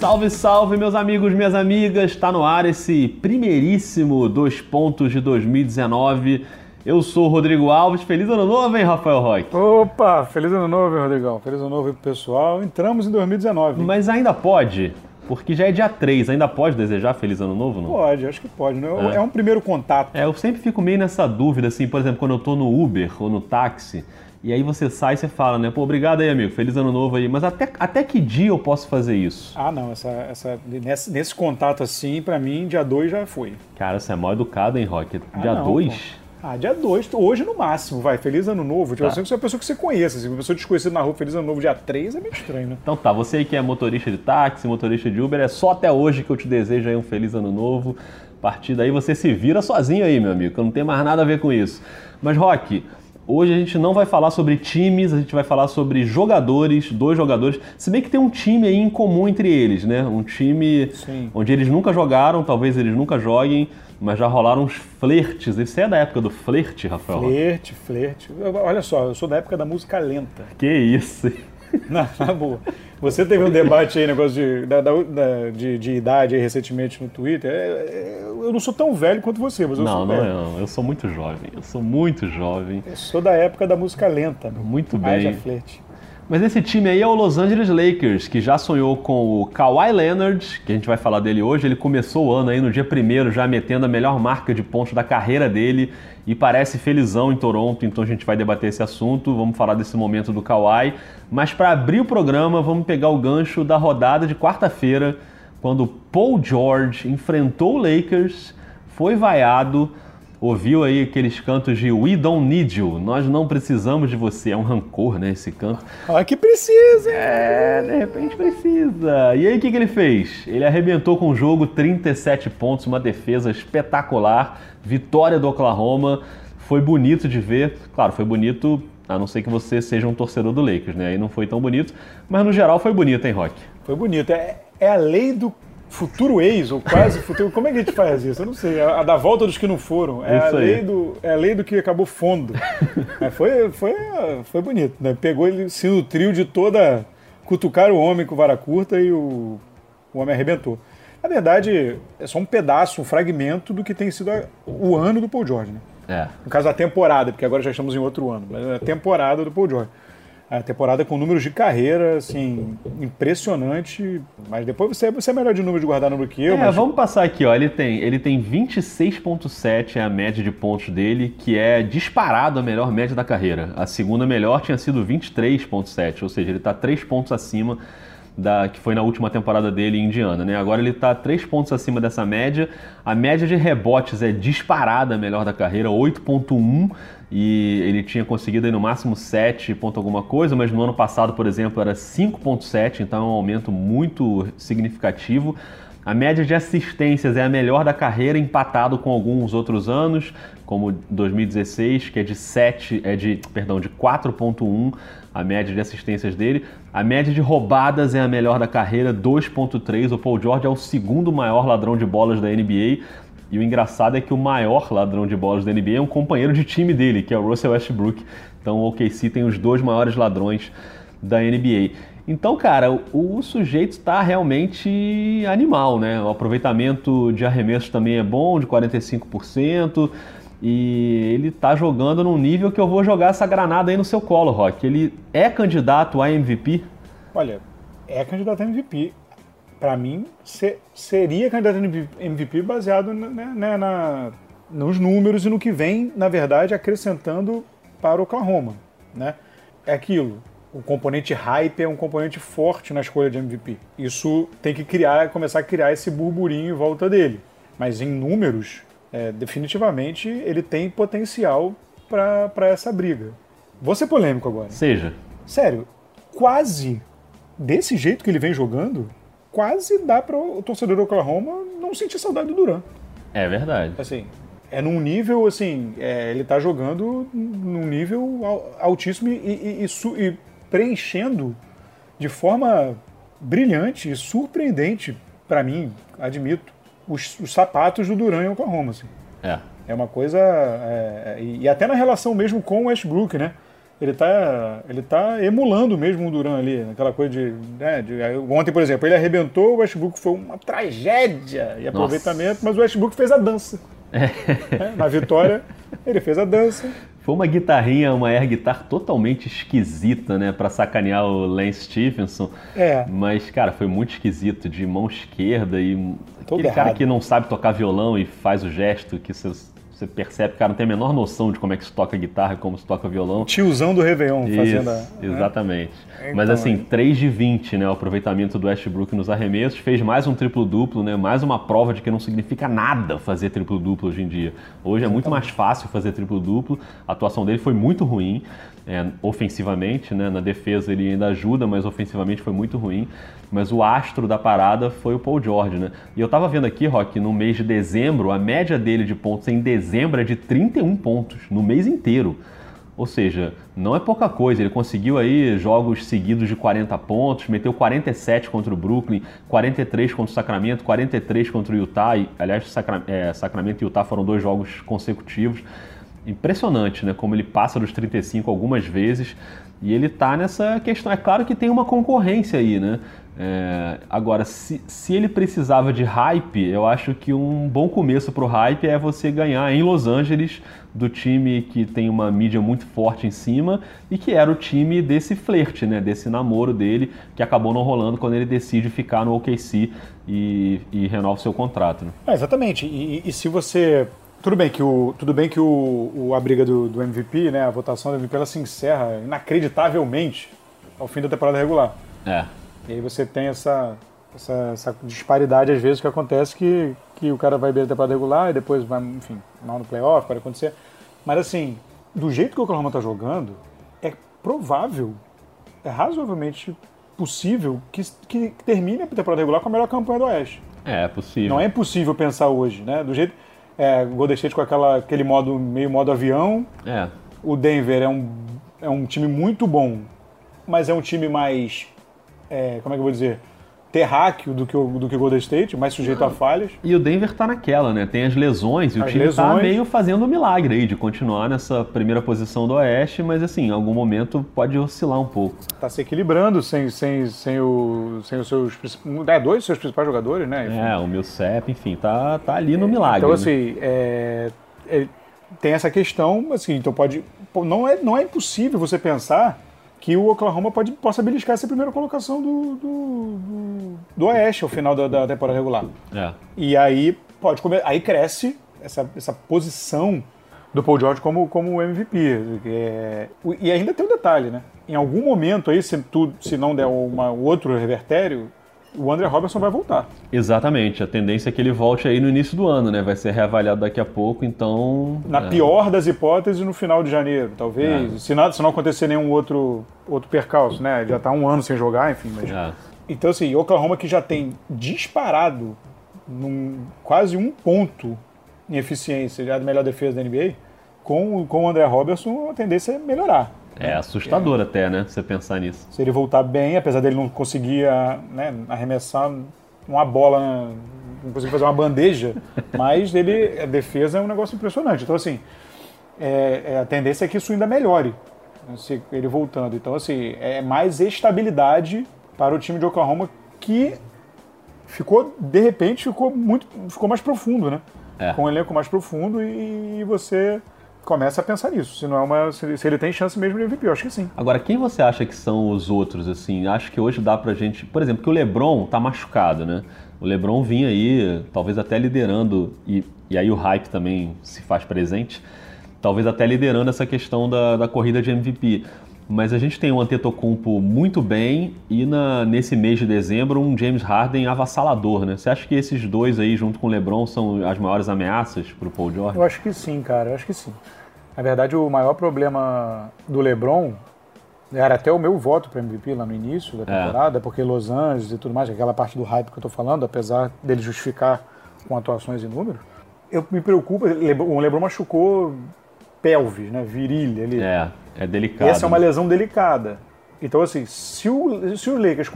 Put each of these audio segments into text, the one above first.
Salve, salve, meus amigos, minhas amigas! Está no ar esse primeiríssimo dois pontos de 2019. Eu sou o Rodrigo Alves. Feliz ano novo, hein, Rafael Roque? Opa, feliz ano novo, hein, Rodrigão. Feliz ano novo aí pro pessoal. Entramos em 2019. hein? Mas ainda pode, porque já é dia 3, ainda pode desejar feliz ano novo, não? Pode, acho que pode, né? É. É um primeiro contato. É, eu sempre fico meio nessa dúvida, assim, por exemplo, quando eu tô no Uber ou no táxi, e aí você sai e você fala, né, pô, obrigado aí, amigo, feliz ano novo aí, mas até, até que dia eu posso fazer isso? Ah, não, essa, essa, nesse, nesse contato assim, pra mim, dia 2 já foi. Cara, você é mal educado, hein, Rock? Ah, Dia não, 2? Ah, dia 2, hoje no máximo, vai. Feliz ano novo. Tipo, Tá. assim, se é uma pessoa que você conheça, se uma pessoa desconhecida na rua, feliz ano novo dia 3, é meio estranho, né? Então tá, você aí que é motorista de táxi, motorista de Uber, é só até hoje que eu te desejo aí um feliz ano novo. A partir daí você se vira sozinho aí, meu amigo, que eu não tenho mais nada a ver com isso. Mas, Rock, hoje a gente não vai falar sobre times, a gente vai falar sobre jogadores, dois jogadores. Se bem que tem um time aí em comum entre eles, né? Um time Sim. onde eles nunca jogaram, talvez eles nunca joguem, mas já rolaram uns flertes. Você é da época do flerte, Rafael? Flerte, flerte. Olha só, eu sou da época da música lenta. Que isso? Na, na boa. Você teve um debate aí, negócio de, da- da- de, de idade aí recentemente no Twitter. É, é, eu não sou tão velho quanto você, mas eu Não, sou não, velho. não. Eu sou muito jovem. Eu sou muito jovem. Eu sou da época da música lenta. meu. Muito Haja bem. flerte. Mas esse time aí é o Los Angeles Lakers, que já sonhou com o Kawhi Leonard, que a gente vai falar dele hoje. Ele começou o ano aí no dia primeiro já metendo a melhor marca de pontos da carreira dele e parece felizão em Toronto, então a gente vai debater esse assunto, vamos falar desse momento do Kawhi. Mas para abrir o programa, vamos pegar o gancho da rodada de quarta-feira, quando Paul George enfrentou o Lakers, foi vaiado, ouviu aí aqueles cantos de We Don't Need You, nós não precisamos de você. É um rancor, né, esse canto. Ah, que precisa? É, de repente precisa. E aí o que, que ele fez? Ele arrebentou com o jogo 37 pontos, uma defesa espetacular, vitória do Oklahoma. Foi bonito de ver. Claro, foi bonito, a não ser que você seja um torcedor do Lakers, né? Aí não foi tão bonito, mas no geral foi bonito, hein, Rock? Foi bonito. É, é a lei do futuro ex, ou quase futuro. Como é que a gente faz isso? Eu não sei. A, a da volta dos que não foram. É, a aí. lei, do, é a lei do que acabou fundo. Mas foi, foi, foi bonito, né? Pegou ele, se nutriu de toda. Cutucar o homem com vara curta e o, o homem arrebentou. Na verdade, é só um pedaço, um fragmento do que tem sido a- o ano do Paul George, né? É. No caso, a temporada, porque agora já estamos em outro ano, mas a temporada do Paul George. A temporada com números de carreira, assim, impressionante. Mas depois você, você é melhor de número de guardar número que eu, É, mas vamos passar aqui, ó. Ele tem, ele tem 26,7 é a média de pontos dele, que é disparado a melhor média da carreira. A segunda melhor tinha sido 23,7, ou seja, ele está 3 pontos acima da que foi na última temporada dele em Indiana, né? Agora ele está 3 pontos acima dessa média. A média de rebotes é disparada a melhor da carreira, 8,1. E ele tinha conseguido aí no máximo 7 ponto alguma coisa, mas no ano passado, por exemplo, era 5.7, então é um aumento muito significativo. A média de assistências é a melhor da carreira, empatado com alguns outros anos, como 2016, que é de 7, é de, perdão, de 4.1 a média de assistências dele. A média de roubadas é a melhor da carreira, 2.3. O Paul George é o segundo maior ladrão de bolas da NBA. E o engraçado é que o maior ladrão de bolas da NBA é um companheiro de time dele, que é o Russell Westbrook. Então o OKC tem os dois maiores ladrões da NBA. Então, cara, o, o sujeito está realmente animal, né? O aproveitamento de arremesso também é bom, de 45%. E ele tá jogando num nível que eu vou jogar essa granada aí no seu colo, Rock. Ele é candidato a MVP? olha, é candidato a MVP. Pra mim, se- seria candidato a MVP baseado na- né, né, na- nos números e no que vem, na verdade, acrescentando para o Oklahoma. Né? É aquilo. O componente hype é um componente forte na escolha de MVP. Isso tem que criar, começar a criar esse burburinho em volta dele. Mas em números, é, definitivamente ele tem potencial para essa briga. Vou ser polêmico agora. Seja. Sério, quase desse jeito que ele vem jogando, quase dá para o torcedor do Oklahoma não sentir saudade do Duran. É verdade. Assim, é num nível assim, é, ele tá jogando num nível al- altíssimo e, e- e e preenchendo de forma brilhante e surpreendente para mim, admito, os, os sapatos do Duran em Oklahoma. Assim. É. É uma coisa. é, e, e até na relação mesmo com o Westbrook, né? Ele tá, ele tá emulando mesmo o Duran ali, aquela coisa de, né, de, Ontem, por exemplo, ele arrebentou, o Westbrook foi uma tragédia e aproveitamento, Nossa. mas o Westbrook fez a dança. É. Na vitória, ele fez a dança. Foi uma guitarrinha, uma air guitar totalmente esquisita, né, para sacanear o Lance Stephenson. É. Mas, cara, foi muito esquisito, de mão esquerda e Todo aquele errado. cara que não sabe tocar violão e faz o gesto que você você percebe que o cara não tem a menor noção de como é que se toca guitarra, como se toca violão. Tiozão do Réveillon Isso, fazendo a, né? Exatamente. Então, Mas assim, 3 de 20, né? O aproveitamento do Westbrook nos arremessos. Fez mais um triplo-duplo, né? Mais uma prova de que não significa nada fazer triplo-duplo hoje em dia. Hoje é muito mais fácil fazer triplo-duplo. A atuação dele foi muito ruim. É, ofensivamente, né? Na defesa ele ainda ajuda, mas ofensivamente foi muito ruim mas o astro da parada foi o Paul George, né? E eu tava vendo aqui, Rock, no mês de dezembro, a média dele de pontos em dezembro é de 31 pontos, no mês inteiro. Ou seja, não é pouca coisa. Ele conseguiu aí jogos seguidos de 40 pontos, meteu 47 contra o Brooklyn, 43 contra o Sacramento, 43 contra o Utah. E, aliás, Sacra é, Sacramento e Utah foram dois jogos consecutivos. Impressionante, né? Como ele passa dos 35 algumas vezes. E ele tá nessa questão. É claro que tem uma concorrência aí, né? É, agora, se, se ele precisava de hype, eu acho que um bom começo para o hype é você ganhar em Los Angeles do time que tem uma mídia muito forte em cima e que era o time desse flerte, né, desse namoro dele que acabou não rolando quando ele decide ficar no OKC e, e renova seu contrato. Né? É, exatamente. E, e, se você tudo bem que o tudo bem que o, o a briga do, do MVP, né, a votação do MVP, ela se encerra inacreditavelmente ao fim da temporada regular. É. E aí você tem essa, essa, essa, disparidade, às vezes, que acontece que, que o cara vai bem a temporada regular e depois vai, enfim, mal no playoff, pode acontecer. Mas, assim, do jeito que o Oklahoma está jogando, é provável, é razoavelmente possível que, que termine a temporada regular com a melhor campanha do Oeste. É, é possível. Não é impossível pensar hoje, né? Do jeito. É, o Golden State com aquela, aquele modo meio modo avião. É. O Denver é um, é um time muito bom, mas é um time mais é, como é que eu vou dizer, terráqueo do que o, do que o Golden State, mais sujeito a falhas. E o Denver tá naquela, né? Tem as lesões e as o time tá lesões. tá meio fazendo um milagre aí de continuar nessa primeira posição do Oeste, mas assim, em algum momento pode oscilar um pouco. Tá se equilibrando sem, sem, sem, o, sem os seus é, dois dos seus principais jogadores, né? Enfim. É, o Millsap, enfim, tá, tá ali no milagre. Então, né? assim, é, é, tem essa questão, assim, então pode. Não é, não é impossível você pensar que o Oklahoma pode, possa beliscar essa primeira colocação do, do, do, do Oeste ao final da, da temporada regular. É. E aí pode comer, aí cresce essa, essa posição do Paul George como, como MVP. É, e ainda tem um detalhe, né? Em algum momento aí, se, tu, se não der uma, outro revertério, o André Robertson vai voltar. Exatamente. A tendência é que ele volte aí no início do ano, né? Vai ser reavaliado daqui a pouco, então. Na é. pior das hipóteses, no final de janeiro, talvez. É. Se, nada, se não acontecer nenhum outro, outro percalço, né? Ele já está um ano sem jogar, enfim. Mas... É. Então, assim, Oklahoma que já tem disparado num, quase um ponto em eficiência já da melhor defesa da NBA, com, com o André Robertson, a tendência é melhorar. É assustador é. até, né? Você pensar nisso. Se ele voltar bem, apesar dele não conseguir né, arremessar uma bola, não conseguir fazer uma bandeja, mas ele, a defesa é um negócio impressionante. Então, assim, é, é, a tendência é que isso ainda melhore, né, se ele voltando. Então, assim, é mais estabilidade para o time de Oklahoma que ficou, de repente, ficou muito, ficou mais profundo, né? É. Com um elenco mais profundo e, e você começa a pensar nisso. Se não é uma, se ele tem chance mesmo de MVP, eu acho que sim. Agora, quem você acha que são os outros assim? Acho que hoje dá pra gente, por exemplo, que o LeBron tá machucado, né? O LeBron vinha aí, talvez até liderando e, e aí o hype também se faz presente, talvez até liderando essa questão da, da corrida de MVP. Mas a gente tem um Antetokounmpo muito bem e na, nesse mês de dezembro um James Harden avassalador, né? Você acha que esses dois aí, junto com o LeBron, são as maiores ameaças para o Paul George? Eu acho que sim, cara. Eu acho que sim. Na verdade, o maior problema do LeBron era até o meu voto para MVP lá no início da é. temporada, é. porque Los Angeles e tudo mais, aquela parte do hype que eu estou falando, apesar dele justificar com atuações e números, eu me preocupo, o LeBron machucou pelvis, né, virilha. É. É delicado. Essa é uma lesão delicada. Então, assim, se o, se o Lakers.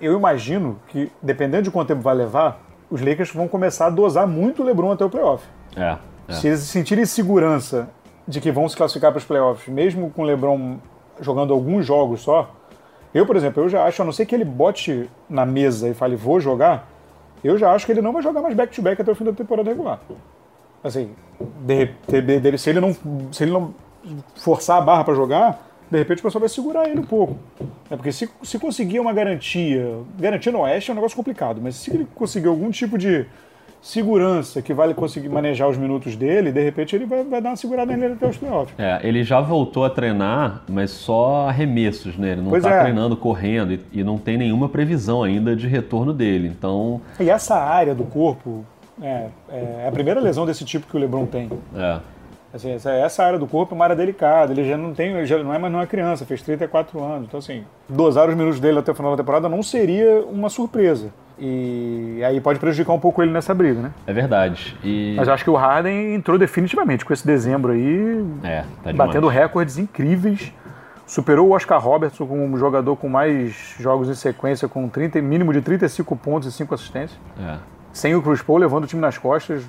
Eu imagino que, dependendo de quanto tempo vai levar, os Lakers vão começar a dosar muito o LeBron até o playoff. É. é. Se eles sentirem segurança de que vão se classificar para os playoffs, mesmo com o LeBron jogando alguns jogos só, eu, por exemplo, eu já acho, a não ser que ele bote na mesa e fale, vou jogar, eu já acho que ele não vai jogar mais back-to-back -back até o fim da temporada regular. Assim, de, de, de, se, ele não, se ele não forçar a barra para jogar, de repente o pessoal vai segurar ele um pouco. É porque se, se conseguir uma garantia, garantia no Oeste é um negócio complicado, mas se ele conseguir algum tipo de segurança que vai conseguir manejar os minutos dele, de repente ele vai, vai dar uma segurada nele até os playoffs. É, ele já voltou a treinar, mas só arremessos, né? Ele não está é. treinando correndo e, e, não tem nenhuma previsão ainda de retorno dele. Então. E essa área do corpo é, é a primeira lesão desse tipo que o LeBron tem. É. Assim, essa, essa, área do corpo é uma área delicada. Ele já não tem, já não é mais uma criança, fez 34 anos. Então, assim, dosar os minutos dele até o final da temporada não seria uma surpresa. E aí pode prejudicar um pouco ele nessa briga, né? É verdade. E... Mas eu acho que o Harden entrou definitivamente com esse dezembro aí, é, tá batendo recordes incríveis. Superou o Oscar Robertson como um jogador com mais jogos em sequência, com 30, mínimo de 35 pontos e 5 assistências. É. Sem o Chris Paul levando o time nas costas.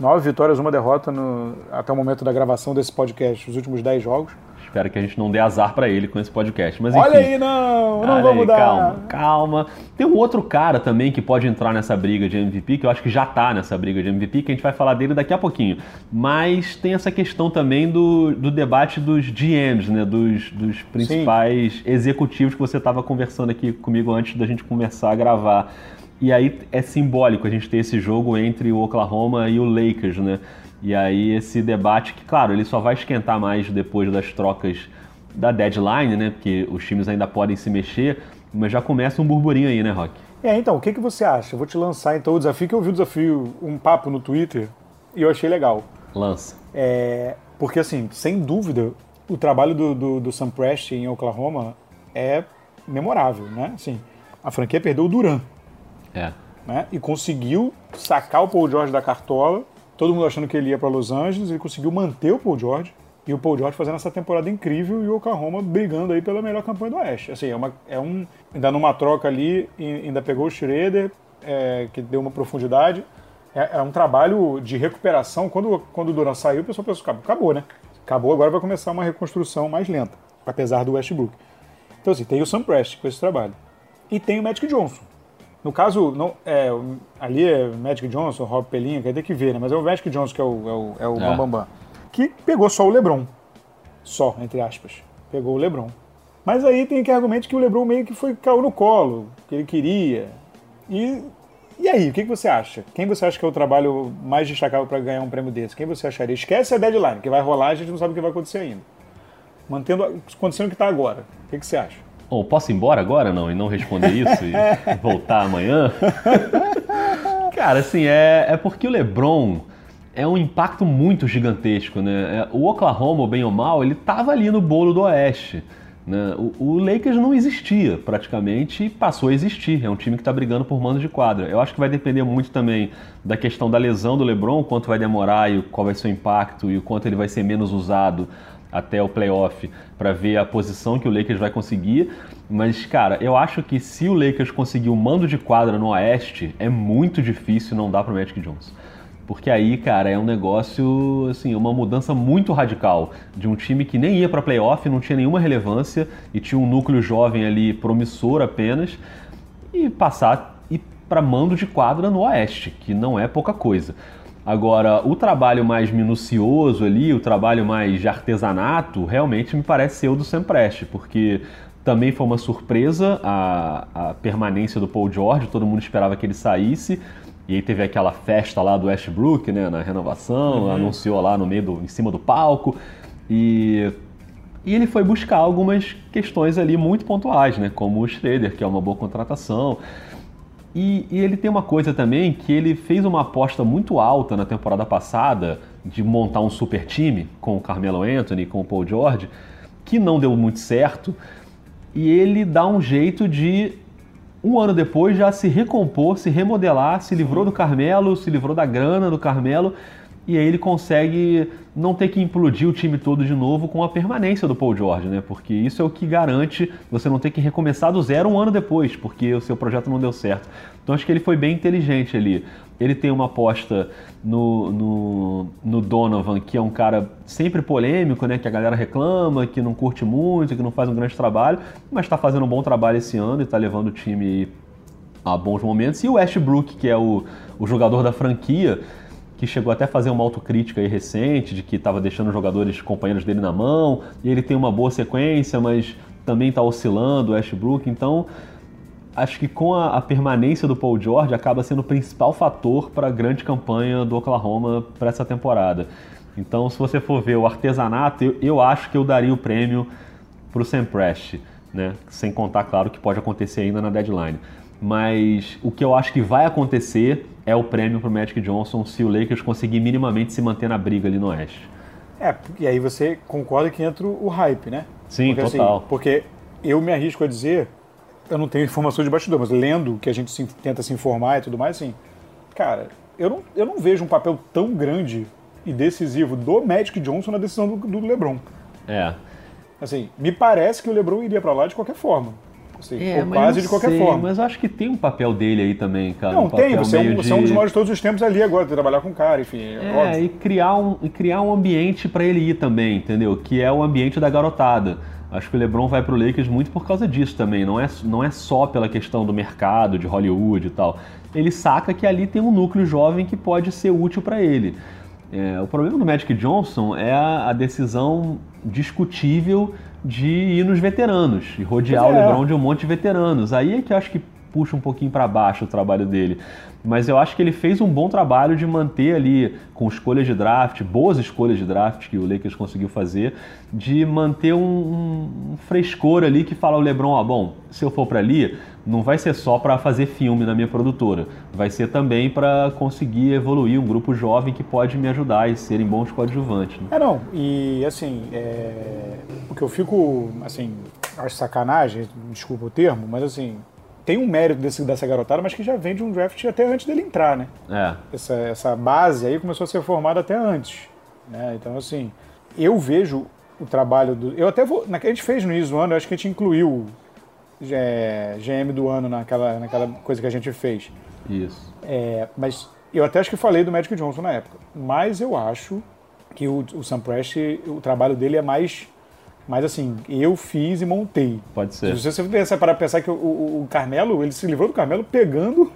Nove vitórias, uma derrota no, até o momento da gravação desse podcast, os últimos dez jogos. Espero que a gente não dê azar para ele com esse podcast. Mas, enfim, Olha aí, não, não vamos dar. Calma, calma. Tem um outro cara também que pode entrar nessa briga de MVP, que eu acho que já tá nessa briga de MVP, que a gente vai falar dele daqui a pouquinho. Mas tem essa questão também do, do debate dos GMs, né? Dos, dos principais Sim. executivos que você estava conversando aqui comigo antes da gente começar a gravar. E aí é simbólico a gente ter esse jogo entre o Oklahoma e o Lakers, né? E aí esse debate que, claro, ele só vai esquentar mais depois das trocas da deadline, né? Porque os times ainda podem se mexer, mas já começa um burburinho aí, né, Rock? É, então, o que, que você acha? Eu vou te lançar então o desafio, que eu vi o desafio, um papo no Twitter, e eu achei legal. Lança. É, porque, assim, sem dúvida, o trabalho do, do, do Sam Prest em Oklahoma é memorável, né? Assim, a franquia perdeu o Duran é. Né? E conseguiu sacar o Paul George da cartola, todo mundo achando que ele ia para Los Angeles, ele conseguiu manter o Paul George, e o Paul George fazendo essa temporada incrível e o Oklahoma brigando aí pela melhor campanha do Oeste. Assim, é, uma, é um. Ainda numa troca ali, ainda pegou o Schroeder, é, que deu uma profundidade. É, é, um trabalho de recuperação. Quando, quando o Duran saiu, o pessoal pensou: acabou, né? Acabou, agora vai começar uma reconstrução mais lenta, apesar do Westbrook. Então, assim, tem o Sam Prest com esse trabalho. E tem o Magic Johnson, no caso, não, é, ali é Magic Johnson, Rob Pelinha, quer ter que ver, né? Mas é o Magic Johnson que é o, é o, é o é. Bam, Bam, que pegou só o LeBron. Só, entre aspas. Pegou o LeBron. Mas aí tem que argumento que o LeBron meio que foi caiu no colo, que ele queria. E, e aí, o que, que você acha? Quem você acha que é o trabalho mais destacável para ganhar um prêmio desse? Quem você acharia? Esquece a deadline, que vai rolar, a gente não sabe o que vai acontecer ainda. Mantendo acontecendo o que está agora. O que, que você acha? Bom, posso ir embora agora não e não responder isso e voltar amanhã? Cara, assim, é, é porque o LeBron é um impacto muito gigantesco, né? É, o Oklahoma, bem ou mal, ele tava ali no bolo do Oeste. Né? O, o, Lakers não existia praticamente e passou a existir. É um time que está brigando por mando de quadra. Eu acho que vai depender muito também da questão da lesão do LeBron, quanto vai demorar e qual vai ser o impacto e o quanto ele vai ser menos usado até o playoff para ver a posição que o Lakers vai conseguir. Mas, cara, eu acho que se o Lakers conseguir o mando de quadra no Oeste, é muito difícil não dar para o Magic Johnson. Porque aí, cara, é um negócio, assim, uma mudança muito radical de um time que nem ia para playoff, não tinha nenhuma relevância e tinha um núcleo jovem ali promissor apenas, e passar e para mando de quadra no Oeste, que não é pouca coisa. Agora, o trabalho mais minucioso ali, o trabalho mais de artesanato, realmente me parece ser o do Sam Prest, porque também foi uma surpresa a, a, permanência do Paul George, todo mundo esperava que ele saísse. E aí teve aquela festa lá do Westbrook, né, na renovação, uhum. anunciou lá no meio do, em cima do palco. E, e ele foi buscar algumas questões ali muito pontuais, né, como o Schroeder, que é uma boa contratação. E, e, ele tem uma coisa também que ele fez uma aposta muito alta na temporada passada de montar um super time com o Carmelo Anthony, com o Paul George, que não deu muito certo. E ele dá um jeito de um ano depois já se recompor, se remodelar, se livrou do Carmelo, se livrou da grana do Carmelo e aí ele consegue não ter que implodir o time todo de novo com a permanência do Paul George, né? Porque isso é o que garante você não ter que recomeçar do zero um ano depois, porque o seu projeto não deu certo. Então acho que ele foi bem inteligente ali. Ele tem uma aposta no, no, no, Donovan, que é um cara sempre polêmico, né? Que a galera reclama, que não curte muito, que não faz um grande trabalho, mas está fazendo um bom trabalho esse ano e está levando o time a bons momentos. E o Westbrook, que é o, o jogador da franquia, que chegou até a fazer uma autocrítica recente, de que estava deixando jogadores companheiros dele na mão, e ele tem uma boa sequência, mas também está oscilando o Westbrook, então acho que com a, a, permanência do Paul George acaba sendo o principal fator para a grande campanha do Oklahoma para essa temporada. Então, se você for ver o artesanato, eu, eu acho que eu daria o prêmio para o Sam Prest, né? Sem contar, claro, que pode acontecer ainda na deadline. Mas o que eu acho que vai acontecer é o prêmio para o Magic Johnson se o Lakers conseguir minimamente se manter na briga ali no Oeste. É, e aí você concorda que entra o hype, né? Sim, porque, assim, total. Assim, porque eu me arrisco a dizer, eu não tenho informações de bastidor, mas lendo que a gente se, tenta se informar e tudo mais, assim, cara, eu não, eu não vejo um papel tão grande e decisivo do Magic Johnson na decisão do, do LeBron. É. Assim, me parece que o LeBron iria para lá de qualquer forma. Assim, é, quase de qualquer sei, forma. Mas eu acho que tem um papel dele aí também, cara. Não, um tem, você é, um, é um dos maiores de todos os tempos ali agora, trabalhar com o cara, enfim. É, óbvio. e criar um, e criar um ambiente para ele ir também, entendeu? Que é o ambiente da garotada. Acho que o LeBron vai pro Lakers muito por causa disso também. Não é, não é só pela questão do mercado, de Hollywood e tal. Ele saca que ali tem um núcleo jovem que pode ser útil para ele. É, o problema do Magic Johnson é a, a decisão discutível de ir nos veteranos e rodear é. o LeBron de um monte de veteranos. Aí é que eu acho que puxa um pouquinho para baixo o trabalho dele. Mas eu acho que ele fez um bom trabalho de manter ali, com escolhas de draft, boas escolhas de draft que o Lakers conseguiu fazer, de manter um, um frescor ali que fala o LeBron, ó, bom, se eu for para ali, não vai ser só para fazer filme na minha produtora, vai ser também para conseguir evoluir um grupo jovem que pode me ajudar e serem bons coadjuvantes. Né? É, não, e assim, é... o que eu fico, assim, acho sacanagem, desculpa o termo, mas assim, tem um mérito desse, dessa garotada, mas que já vem de um draft até antes dele entrar, né? É. Essa, essa base aí começou a ser formada até antes. Né? Então, assim, eu vejo o trabalho do. Eu até vou. A gente fez no início do ano, eu acho que a gente incluiu é, GM do ano naquela, naquela coisa que a gente fez. Isso. É, mas eu até acho que falei do Magic Johnson na época. Mas eu acho que o, o Sam Prest, o trabalho dele é mais mas assim, eu fiz e montei. Pode ser. Se você pensar para pensar que o, o, o, Carmelo, ele se livrou do Carmelo pegando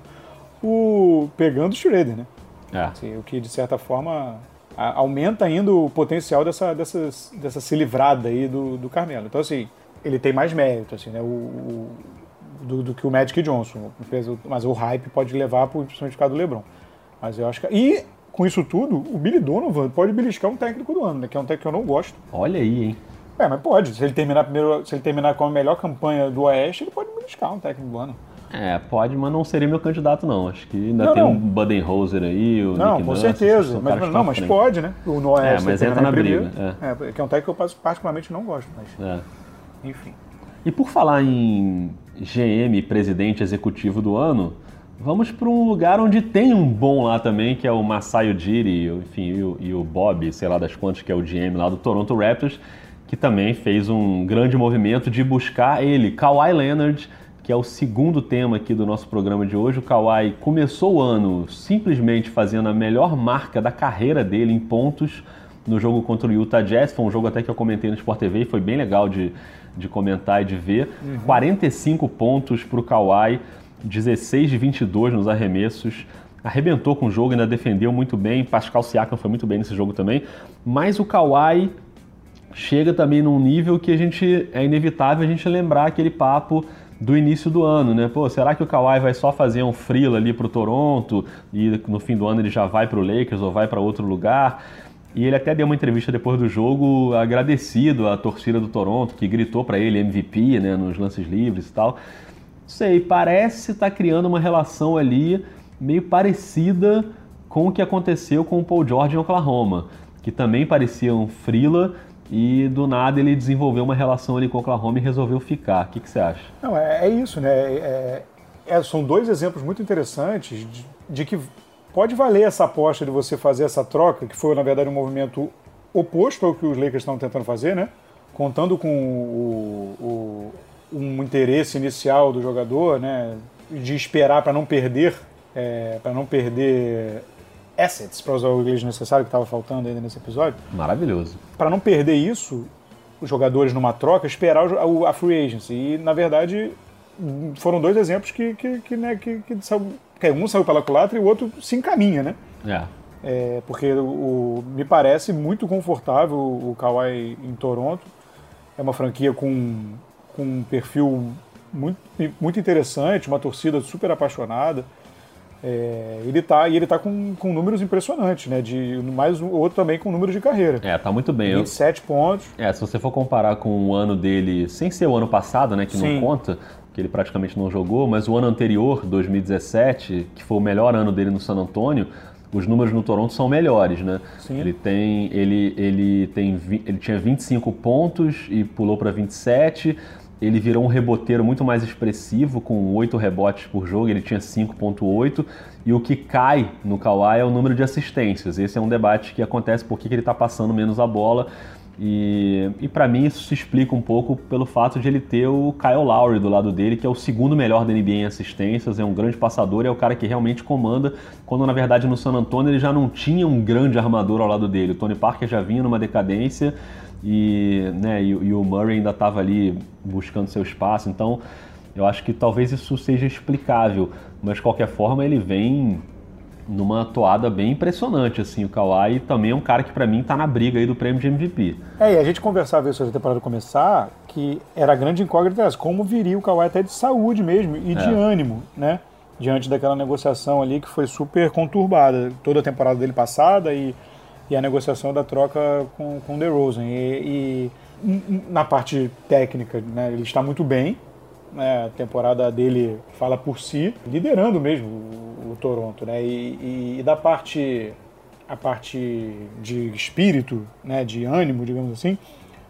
o pegando o Schroeder, né? É. Assim, o que de certa forma a, aumenta ainda o potencial dessa, dessa, dessa se livrada aí do, do Carmelo. Então assim, ele tem mais mérito, assim, né? O, o do, do, que o Magic Johnson. Mas o hype pode levar para o principalmente do LeBron. Mas eu acho que e com isso tudo, o Billy Donovan pode beliscar um técnico do ano, né? Que é um técnico que eu não gosto. Olha aí, hein? É, mas pode. Se ele terminar primeiro, se ele terminar com a melhor campanha do Oeste, ele pode beliscar um técnico do ano. É, pode, mas não seria meu candidato, não. Acho que ainda não, tem não. um Budenholzer aí, o Não, Nick com certeza. Mas, não, mas pode, né? O no Oeste, é, mas entra na briga. É. é. que é um técnico que eu particularmente não gosto, mas... É. Enfim. E por falar em GM, presidente executivo do ano, vamos para um lugar onde tem um bom lá também, que é o Masai Ujiri, enfim, e o, e o Bob, sei lá das quantas, que é o GM lá do Toronto Raptors, que também fez um grande movimento de buscar ele, Kawhi Leonard, que é o segundo tema aqui do nosso programa de hoje. O Kawhi começou o ano simplesmente fazendo a melhor marca da carreira dele em pontos no jogo contra o Utah Jazz. Foi um jogo até que eu comentei no Sport TV e foi bem legal de, de comentar e de ver. Uhum. 45 pontos para o Kawhi, 16 de 22 nos arremessos. Arrebentou com o jogo, ainda defendeu muito bem. Pascal Siakam foi muito bem nesse jogo também. Mas o Kawhi chega também num nível que a gente é inevitável a gente lembrar aquele papo do início do ano, né? Pô, será que o Kawhi vai só fazer um freela ali pro Toronto e no fim do ano ele já vai pro Lakers ou vai para outro lugar? E ele até deu uma entrevista depois do jogo agradecido à torcida do Toronto que gritou para ele MVP, né, nos lances livres e tal. Sei, parece estar tá criando uma relação ali meio parecida com o que aconteceu com o Paul George em Oklahoma, que também parecia um freela e do nada ele desenvolveu uma relação ali com o Oklahoma e resolveu ficar. O que, que você acha? Não, é, é isso, né? É, é, são dois exemplos muito interessantes de, de, que pode valer essa aposta de você fazer essa troca, que foi na verdade um movimento oposto ao que os Lakers estão tentando fazer, né? Contando com o, o, um interesse inicial do jogador, né? De esperar para não perder, é, para não perder assets, para usar o inglês necessário que estava faltando ainda nesse episódio. Maravilhoso. Para não perder isso, os jogadores numa troca, esperar a free agency. E, na verdade, foram dois exemplos que, que, que, né, que, que, que um saiu pela culatra e o outro se encaminha, né? É. É, porque o, o, me parece muito confortável o Kawhi em Toronto. É uma franquia com, com um perfil muito, muito interessante, uma torcida super apaixonada. É, ele tá, e ele tá com, com números impressionantes, né? De, mais um outro também com números de carreira. É, tá muito bem. 27 Eu, pontos. É, se você for comparar com o ano dele, sem ser o ano passado, né? Que Sim. não conta, que ele praticamente não jogou, mas o ano anterior, 2017, que foi o melhor ano dele no San Antonio, os números no Toronto são melhores, né? Sim. Ele tem ele ele tem ele tinha 25 pontos e pulou para 27. Ele virou um reboteiro muito mais expressivo, com 8 rebotes por jogo, ele tinha 5.8. E o que cai no Kawhi é o número de assistências. Esse é um debate que acontece porque ele está passando menos a bola. E, e para mim isso se explica um pouco pelo fato de ele ter o Kyle Lowry do lado dele, que é o segundo melhor da NBA em assistências, é um grande passador, é o cara que realmente comanda, quando na verdade no San Antonio ele já não tinha um grande armador ao lado dele. O Tony Parker já vinha numa decadência e, né, e, e o Murray ainda estava ali buscando seu espaço, então eu acho que talvez isso seja explicável, mas de qualquer forma ele vem numa toada bem impressionante, assim, o Kawhi também é um cara que para mim tá na briga aí do prêmio de MVP. É, e a gente conversava isso antes da temporada começar, que era a grande incógnita como viria o Kawhi até de saúde mesmo e é. de ânimo, né? Diante daquela negociação ali que foi super conturbada, toda a temporada dele passada e, e a negociação da troca com, com o DeRozan. E, e na parte técnica, né, ele está muito bem, né, a temporada dele fala por si, liderando mesmo o, Toronto, né? E, e, e, da parte a parte de espírito, né, de ânimo, digamos assim,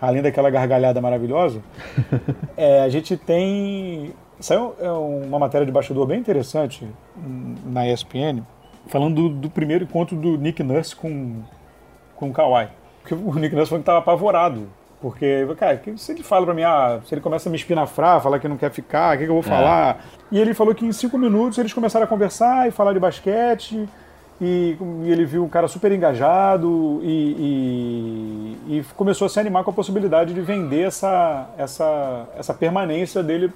além daquela gargalhada maravilhosa, é, a gente tem saiu é uma matéria de bastidor bem interessante na ESPN, falando do, do primeiro encontro do Nick Nurse com com o Kawhi. Porque o Nick Nurse falou que estava apavorado porque, cara, se ele fala pra mim, ah, se ele começa a me espinafrar, falar que não quer ficar, o que, que eu vou é. falar? É. E ele falou que em cinco minutos eles começaram a conversar e falar de basquete. E, e ele viu um cara super engajado e, e, e, começou a se animar com a possibilidade de vender essa, essa, essa permanência dele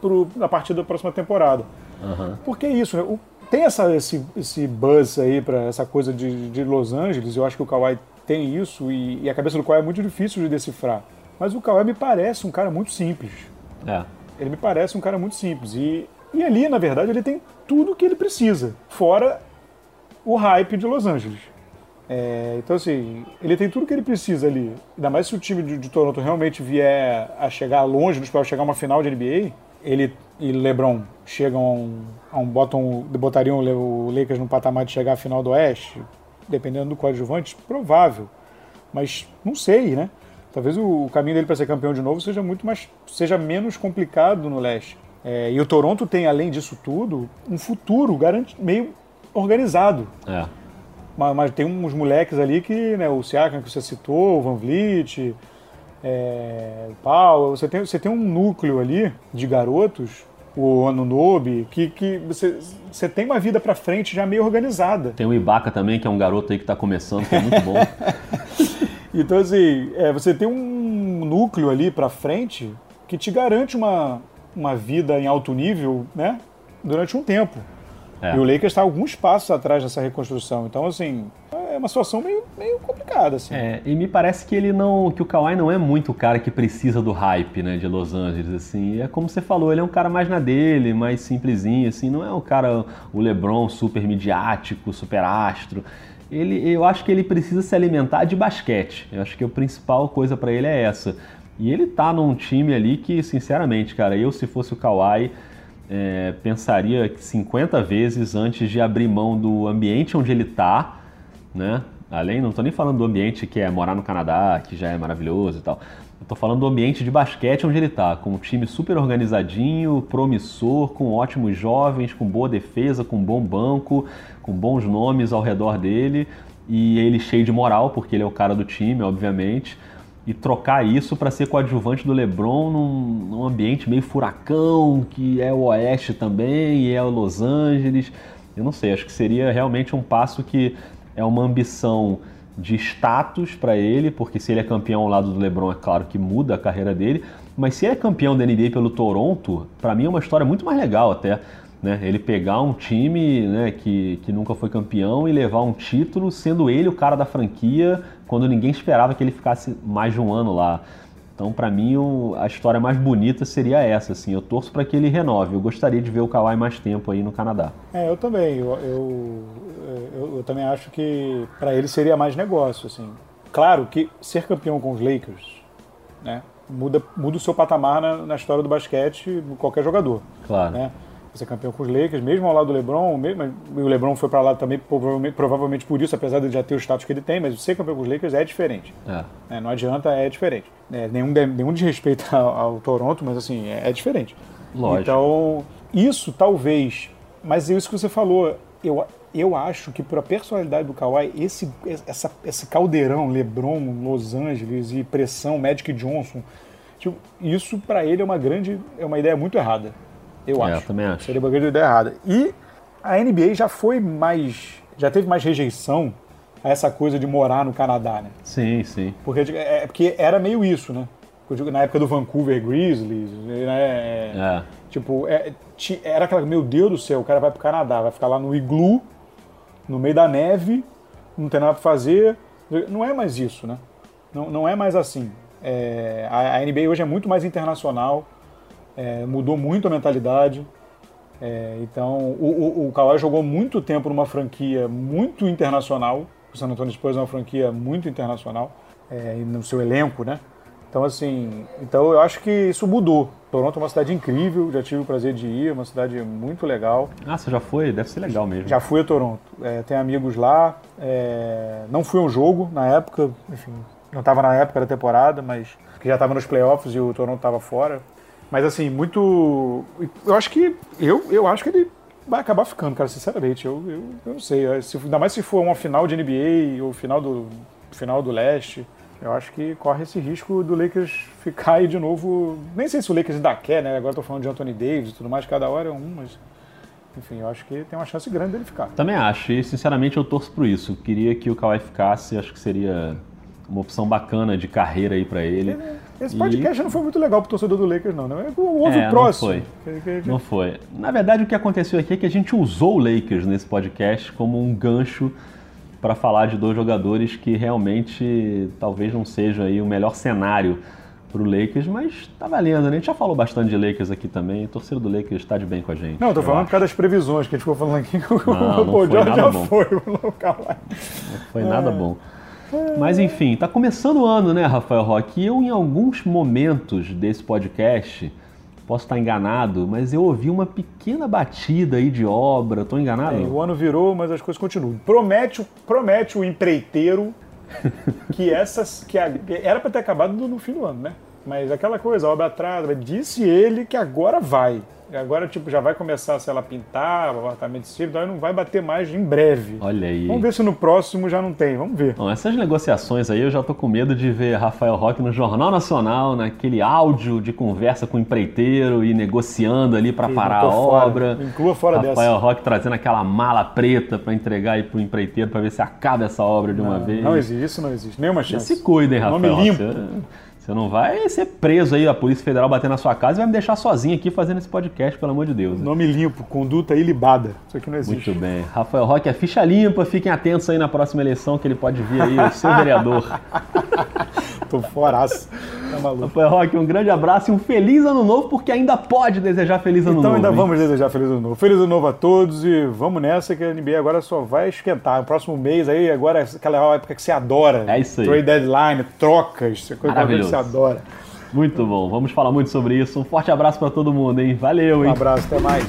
pro, a partir da próxima temporada. Uhum. Porque é isso, né? O, tem essa, esse, esse buzz aí para essa coisa de, de Los Angeles, eu acho que o Kawhi tem isso e, e, a cabeça do Kawhi é muito difícil de decifrar. Mas o Kawhi me parece um cara muito simples. É. Ele me parece um cara muito simples. E, e ali, na verdade, ele tem tudo o que ele precisa, fora o hype de Los Angeles. É, então, assim, ele tem tudo que ele precisa ali. Ainda mais se o time de, de Toronto realmente vier a chegar longe nos chegar a uma final de NBA, ele e LeBron chegam a um, a um botam, botariam o Lakers no patamar de chegar à final do Oeste, dependendo do coadjuvante, provável. Mas não sei, né? Talvez o, caminho dele para ser campeão de novo seja muito mais, seja menos complicado no leste. É, e o Toronto tem, além disso tudo, um futuro garanti, meio organizado. É. Mas, mas, tem uns moleques ali que, né, o Siakam que você citou, o Van Vliet, é, o Paulo, você tem, você tem um núcleo ali de garotos o Anunobi, que, que você, você tem uma vida para frente já meio organizada. Tem o Ibaka também, que é um garoto aí que está começando, que é muito bom. então, assim, é, você tem um núcleo ali para frente que te garante uma, uma vida em alto nível, né? Durante um tempo. É. E o Lakers está alguns passos atrás dessa reconstrução. Então, assim, é uma situação meio, meio complicada. Assim. É, e me parece que ele não. que o Kawhi não é muito o cara que precisa do hype, né, de Los Angeles, assim. É como você falou, ele é um cara mais na dele, mais simplesinho, assim, não é o cara, o Lebron super midiático, super astro. Ele, eu acho que ele precisa se alimentar de basquete. Eu acho que a principal coisa para ele é essa. E ele tá num time ali que, sinceramente, cara, eu se fosse o Kawhi é, pensaria 50 vezes antes de abrir mão do ambiente onde ele está, né? Além, não estou nem falando do ambiente que é morar no Canadá, que já é maravilhoso e tal, tô falando do ambiente de basquete onde ele tá, com um time super organizadinho, promissor, com ótimos jovens, com boa defesa, com bom banco, com bons nomes ao redor dele e ele cheio de moral, porque ele é o cara do time, obviamente. E trocar isso para ser coadjuvante do LeBron num, num, ambiente meio furacão, que é o Oeste também, e é o Los Angeles. Eu não sei, acho que seria realmente um passo que é uma ambição de status para ele, porque se ele é campeão ao lado do LeBron, é claro que muda a carreira dele, mas se ele é campeão da NBA pelo Toronto, para mim é uma história muito mais legal até, né? Ele pegar um time né, que, que nunca foi campeão e levar um título, sendo ele o cara da franquia, quando ninguém esperava que ele ficasse mais de um ano lá. Então, para mim, o, a história mais bonita seria essa. Assim, eu torço para que ele renove. Eu gostaria de ver o Kawhi mais tempo aí no Canadá. É, eu também. Eu, eu, eu, eu também acho que para ele seria mais negócio. Assim. Claro que ser campeão com os Lakers né, muda, muda o seu patamar na, na história do basquete qualquer jogador. Claro. Né? Ser campeão com os Lakers, mesmo ao lado do LeBron, mesmo, o LeBron foi para lá também provavelmente, provavelmente, por isso, apesar de já ter o status que ele tem, mas ser campeão com os Lakers é diferente. É. É, não adianta, é diferente. É, nenhum, nenhum desrespeito ao, ao, Toronto, mas assim, é, é, diferente. Lógico. Então, isso talvez, mas é isso que você falou, eu, eu acho que para a personalidade do Kawhi, esse, essa, esse caldeirão, LeBron, Los Angeles e pressão, Magic Johnson, tipo, isso para ele é uma grande, é uma ideia muito errada. Eu é, acho. Eu também acho. Seria uma grande ideia errada. E a NBA já foi mais. já teve mais rejeição a essa coisa de morar no Canadá, né? Sim, sim. Porque, é, porque era meio isso, né? Na época do Vancouver Grizzlies, né? É. Tipo, é, era aquela. Meu Deus do céu, o cara vai pro Canadá, vai ficar lá no iglu, no meio da neve, não tem nada pra fazer. Não é mais isso, né? Não, não é mais assim. É, a, a NBA hoje é muito mais internacional é, mudou muito a mentalidade. É, então, o, o, o Kawhi jogou muito tempo numa franquia muito internacional. O San Antonio Spurs é uma franquia muito internacional é, no seu elenco, né? Então, assim, então eu acho que isso mudou. Toronto é uma cidade incrível, já tive o prazer de ir, é uma cidade muito legal. Ah, você já foi? Deve ser legal mesmo. Já fui a Toronto. É, tem amigos lá. É, não fui a um jogo na época, enfim, não estava na época da temporada, mas já estava nos playoffs e o Toronto estava fora. Mas assim, muito. Eu acho que. Eu, eu acho que ele vai acabar ficando, cara, sinceramente. Eu, eu, eu não sei. Se, ainda mais se for uma final de NBA ou final do, final do leste. Eu acho que corre esse risco do Lakers ficar aí de novo. Nem sei se o Lakers ainda quer, né? Agora tô falando de Anthony Davis e tudo mais, cada hora é um, mas. Enfim, eu acho que tem uma chance grande dele ficar. Também acho, e sinceramente eu torço por isso. Queria que o Kawhi ficasse, acho que seria uma opção bacana de carreira aí para ele. Esse podcast e... não foi muito legal pro torcedor do Lakers, não. Né? Houve é, o próximo. Não foi. não foi. Na verdade, o que aconteceu aqui é que a gente usou o Lakers nesse podcast como um gancho para falar de dois jogadores que realmente talvez não sejam aí o melhor cenário para o Lakers, mas tá valendo, né? A gente já falou bastante de Lakers aqui também. O torcedor do Lakers está de bem com a gente. Não, tô falando por causa das previsões que a gente ficou falando aqui. Não, não foi nada já bom. foi, não foi nada é. bom. Mas enfim, tá começando o ano, né, Rafael Roque? Eu, em alguns momentos desse podcast, posso estar enganado, mas eu ouvi uma pequena batida aí de obra. Tô enganado? É, o ano virou, mas as coisas continuam. Promete, promete o empreiteiro que essas. que era para ter acabado no fim do ano, né? Mas aquela coisa, a obra atrasa, disse ele que agora vai. Agora, tipo, já vai começar, sei lá, pintar, o apartamento de cima, então não vai bater mais em breve. Olha aí. Vamos ver se no próximo já não tem, vamos ver. Bom, essas negociações aí eu já tô com medo de ver Rafael Roque no Jornal Nacional, naquele áudio de conversa com o empreiteiro e negociando ali para parar a fora. obra. Inclua fora Rafael dessa. Rafael Roque trazendo aquela mala preta para entregar aí pro empreiteiro para ver se acaba essa obra de não, uma vez. Não existe, isso não existe. Nenhuma chance. Se cuidem, Rafael. Nome limpo. Você... Você não vai ser preso aí, a Polícia Federal bater na sua casa e vai me deixar sozinho aqui fazendo esse podcast, pelo amor de Deus. Nome limpo, conduta ilibada. Isso aqui não existe. Muito bem. Rafael Roque, a ficha limpa, fiquem atentos aí na próxima eleição que ele pode vir aí, o seu vereador. Tô foraço. Tá maluco. Rafael Roque, um grande abraço e um feliz ano novo, porque ainda pode desejar feliz ano então, novo. Então ainda hein? vamos desejar feliz ano novo. Feliz ano novo a todos e vamos nessa que a NBA agora só vai esquentar. No próximo mês aí, agora é aquela época que você adora. É isso aí. Trade deadline, trocas, coisa que você adora. Muito bom, vamos falar muito sobre isso. Um forte abraço para todo mundo, hein? Valeu, hein? Um abraço, até mais.